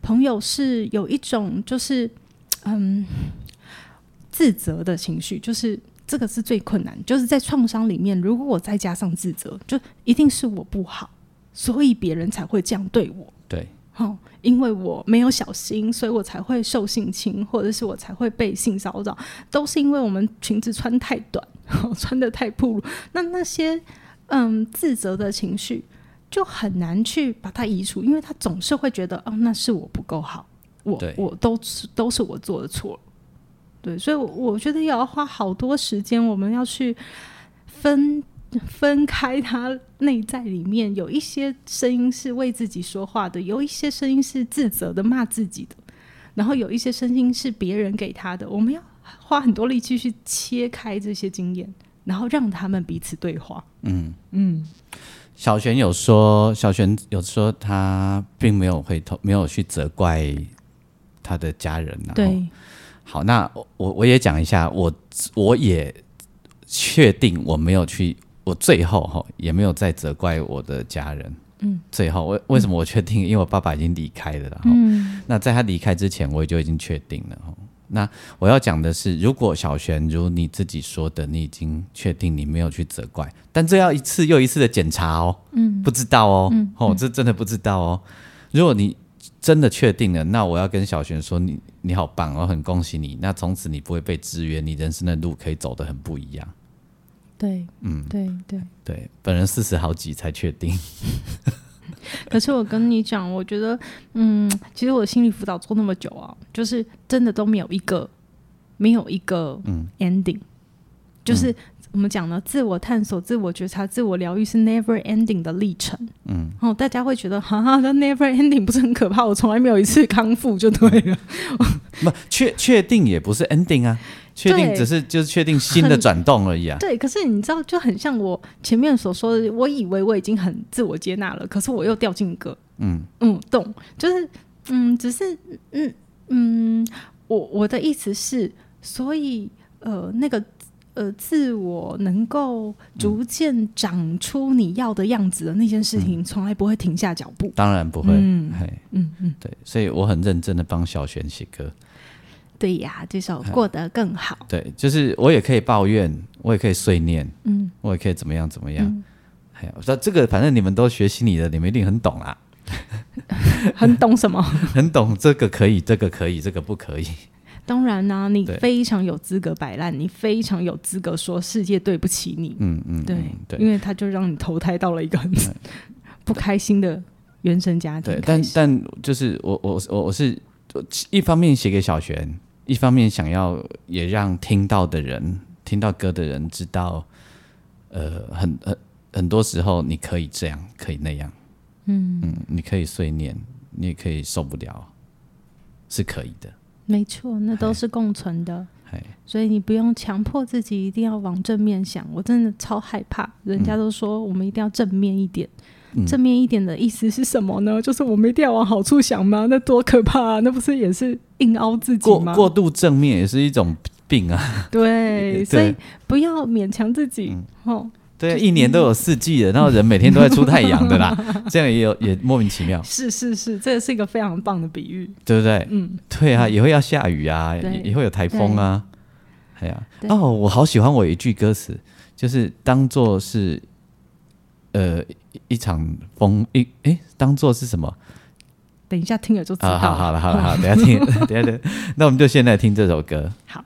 朋友是有一种就是嗯。自责的情绪，就是这个是最困难。就是在创伤里面，如果我再加上自责，就一定是我不好，所以别人才会这样对我。对，哦，因为我没有小心，所以我才会受性侵，或者是我才会被性骚扰，都是因为我们裙子穿太短，穿的太暴露。那那些嗯自责的情绪，就很难去把它移除，因为他总是会觉得，哦，那是我不够好，我我都是都是我做的错。对，所以我觉得也要花好多时间，我们要去分分开他内在里面有一些声音是为自己说话的，有一些声音是自责的骂自己的，然后有一些声音是别人给他的。我们要花很多力气去切开这些经验，然后让他们彼此对话。嗯嗯，小璇有说，小璇有说他并没有回头，没有去责怪他的家人啊。对。好，那我我也讲一下，我我也确定我没有去，我最后哈也没有再责怪我的家人。嗯，最后为为什么我确定？因为我爸爸已经离开了，然后那在他离开之前，我就已经确定了。那我要讲的是，如果小璇如你自己说的，你已经确定你没有去责怪，但这要一次又一次的检查哦。嗯，不知道哦，哦，这真的不知道哦。如果你真的确定了，那我要跟小璇说你。你好棒，我很恭喜你。那从此你不会被制约，你人生的路可以走得很不一样。对，嗯，对对对，本人四十好几才确定。可是我跟你讲，我觉得，嗯，其实我心理辅导做那么久啊，就是真的都没有一个，没有一个，嗯，ending，就是。我们讲呢，自我探索、自我觉察、自我疗愈是 never ending 的历程。嗯，哦，大家会觉得，哈哈，那 never ending 不是很可怕？我从来没有一次康复就对了。不，确确定也不是 ending 啊，确定只是就是确定新的转动而已啊。对，可是你知道，就很像我前面所说的，我以为我已经很自我接纳了，可是我又掉进一个嗯嗯洞，就是嗯，只是嗯嗯，我我的意思是，所以呃，那个。呃，自我能够逐渐长出你要的样子的那件事情，从来不会停下脚步。当然不会，嗯嗯嗯，对，所以我很认真的帮小璇写歌。对呀，这首过得更好。对，就是我也可以抱怨，我也可以碎念，嗯，我也可以怎么样怎么样。哎呀，我说这个，反正你们都学心理的，你们一定很懂啦。很懂什么？很懂这个可以，这个可以，这个不可以。当然呢，你非常有资格摆烂，你非常有资格说世界对不起你。嗯嗯，对对，因为他就让你投胎到了一个很 不开心的原生家庭。对，但但就是我我我我是一方面写给小璇，一方面想要也让听到的人听到歌的人知道，呃，很很很多时候你可以这样，可以那样。嗯嗯，你可以碎念，你也可以受不了，是可以的。没错，那都是共存的，所以你不用强迫自己一定要往正面想。我真的超害怕，人家都说我们一定要正面一点，正面一点的意思是什么呢？就是我们一定要往好处想吗？那多可怕！啊！那不是也是硬凹自己吗？过度正面也是一种病啊。对，所以不要勉强自己哦。对，一年都有四季的，然后人每天都在出太阳的啦，这样也有也莫名其妙。是是是，这是一个非常棒的比喻，对不对？嗯，对啊，也会要下雨啊，也会有台风啊。哎呀，哦，我好喜欢我一句歌词，就是当做是呃一场风一哎，当做是什么？等一下听了就知道。好好了好了好，等下听，等下等，那我们就现在听这首歌。好。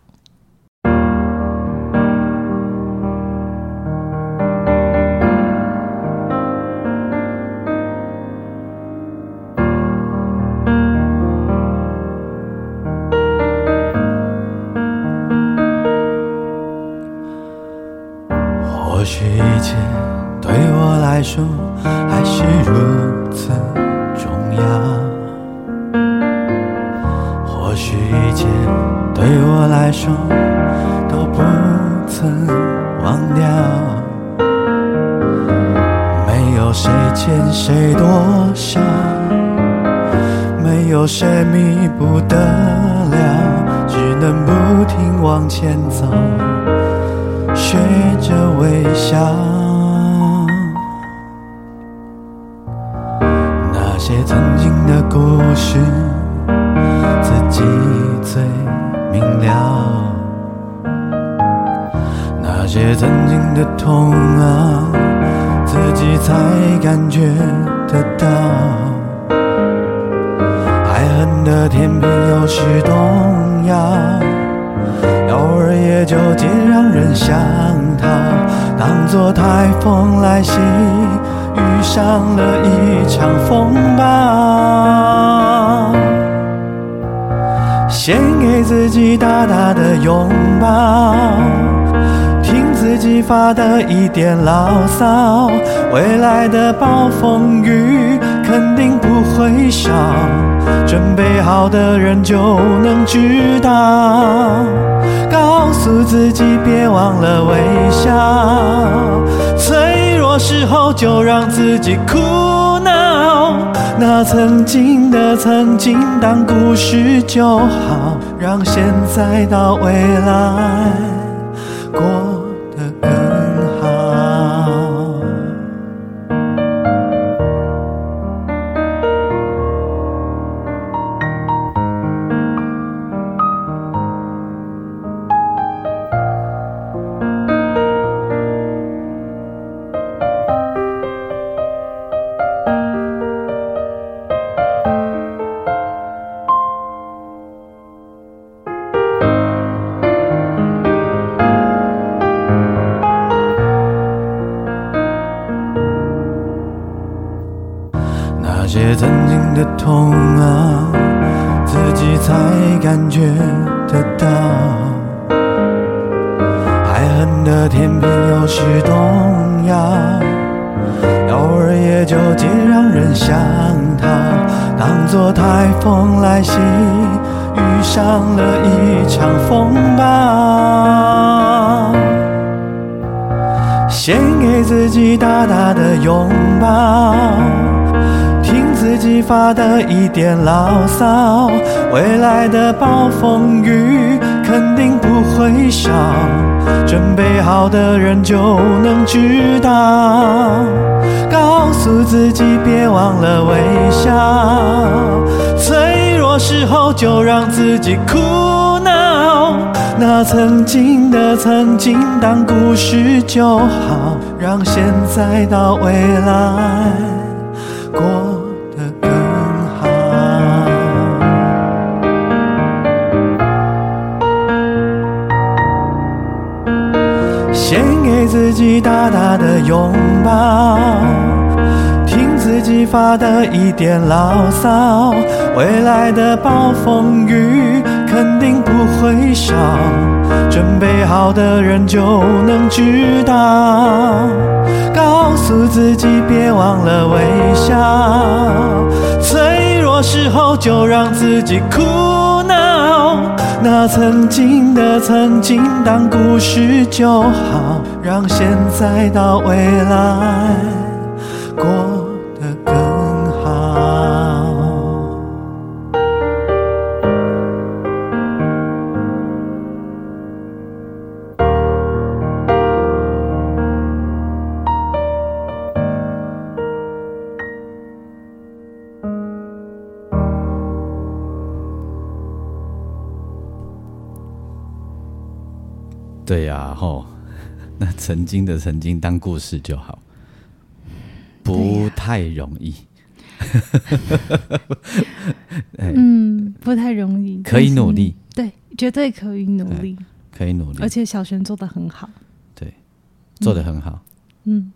些曾经的故事，自己最明了。那些曾经的痛啊，自己才感觉得到。爱恨的天平有时动摇，偶尔也就竟让人想逃，当作台风来袭。上了一场风暴，先给自己大大的拥抱，听自己发的一点牢骚，未来的暴风雨肯定不会少，准备好的人就能知道，告诉自己别忘了微笑。最时候就让自己哭闹，那曾经的曾经当故事就好，让现在到未来过。得到爱恨的天平有时动摇，偶尔也纠结，让人想逃。当作台风来袭，遇上了一场风暴，先给自己大大的拥抱。自己发的一点牢骚，未来的暴风雨肯定不会少，准备好的人就能知道。告诉自己别忘了微笑，脆弱时候就让自己哭闹。那曾经的曾经当故事就好，让现在到未来过。给自己大大的拥抱，听自己发的一点牢骚，未来的暴风雨肯定不会少，准备好的人就能知道。告诉自己别忘了微笑，脆弱时候就让自己哭闹。那曾经的曾经当故事就好。让现在到未来过对呀，吼，那曾经的曾经当故事就好，不太容易。嗯，不太容易，可以努力，对，绝对可以努力，可以努力，而且小璇做的很好，对，做的很好，嗯，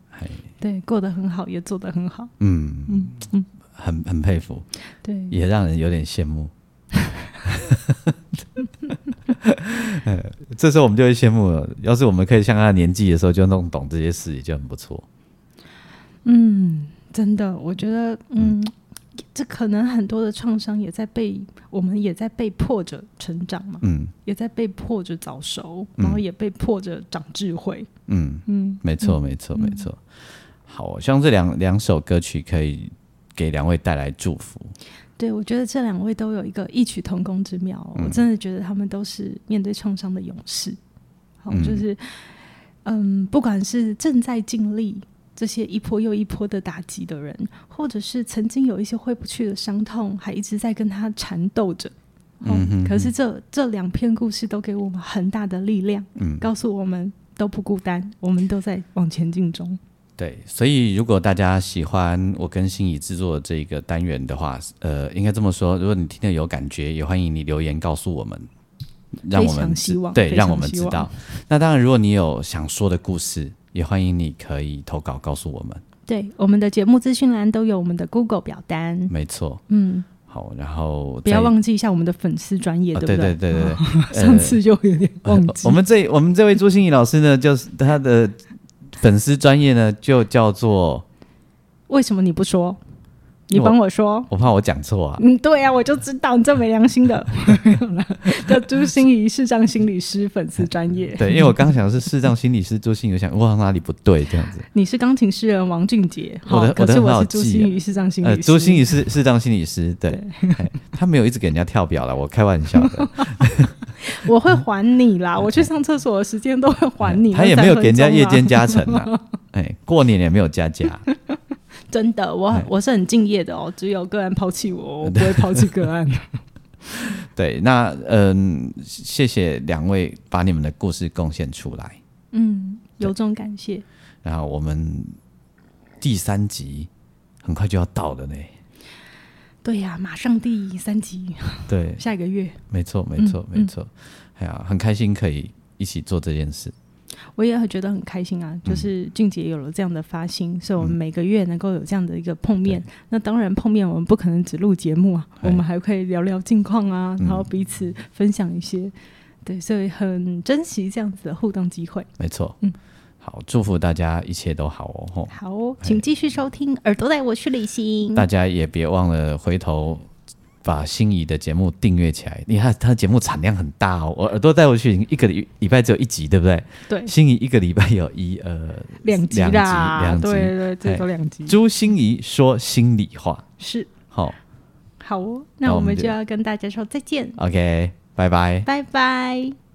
对，过得很好，也做得很好，嗯嗯嗯，很很佩服，对，也让人有点羡慕。这时候我们就会羡慕了，要是我们可以像他年纪的时候就弄懂这些事，也就很不错。嗯，真的，我觉得，嗯，这可能很多的创伤也在被我们也在被迫着成长嘛，嗯，也在被迫着早熟，然后也被迫着长智慧。嗯嗯，没错，没错，没错。好，希望这两两首歌曲可以给两位带来祝福。对，我觉得这两位都有一个异曲同工之妙。我真的觉得他们都是面对创伤的勇士。好，就是，嗯，不管是正在经历这些一波又一波的打击的人，或者是曾经有一些挥不去的伤痛，还一直在跟他缠斗着。嗯可是这这两篇故事都给我们很大的力量，嗯，告诉我们都不孤单，我们都在往前进中。对，所以如果大家喜欢我跟心仪制作的这个单元的话，呃，应该这么说，如果你听得有感觉，也欢迎你留言告诉我们，让我们对，让我们知道。那当然，如果你有想说的故事，也欢迎你可以投稿告诉我们。对，我们的节目资讯栏都有我们的 Google 表单。没错，嗯，好，然后不要忘记一下我们的粉丝专业，对不对？对对对对，上次就有点忘记。我们这我们这位朱心怡老师呢，就是他的。粉丝专业呢，就叫做为什么你不说？你帮我说，我怕我讲错啊。嗯，对啊，我就知道你这没良心的。叫朱心怡视障心理师粉丝专业。对，因为我刚想的是视障心理师朱心怡，想哇哪里不对这样子。你是钢琴诗人王俊杰，我的我的我是朱心怡视障心理师。朱心怡是视障心理师，对，他没有一直给人家跳表了，我开玩笑的。我会还你啦，我去上厕所的时间都会还你。他也没有给人家夜间加成啊，哎，过年也没有加价。真的，我我是很敬业的哦。只有个案抛弃我，我不会抛弃个案。对，那嗯，谢谢两位把你们的故事贡献出来。嗯，由衷感谢。然后我们第三集很快就要到了呢。对呀，马上第三集。对，下一个月。没错，没错，没错。哎呀，很开心可以一起做这件事。我也觉得很开心啊，就是俊杰有了这样的发心，所以我们每个月能够有这样的一个碰面。那当然碰面，我们不可能只录节目啊，我们还可以聊聊近况啊，然后彼此分享一些。对，所以很珍惜这样子的互动机会。没错，嗯，好，祝福大家一切都好哦。好，请继续收听《耳朵带我去旅行》，大家也别忘了回头。把心仪的节目订阅起来，你看他的节目产量很大哦。我耳朵带回去一个礼礼拜只有一集，对不对？对。心仪一个礼拜有一呃两集啦，两集，对对，最多两集。朱心怡说心里话，是好，好哦。那我们就要跟大家说再见。OK，拜拜，拜拜。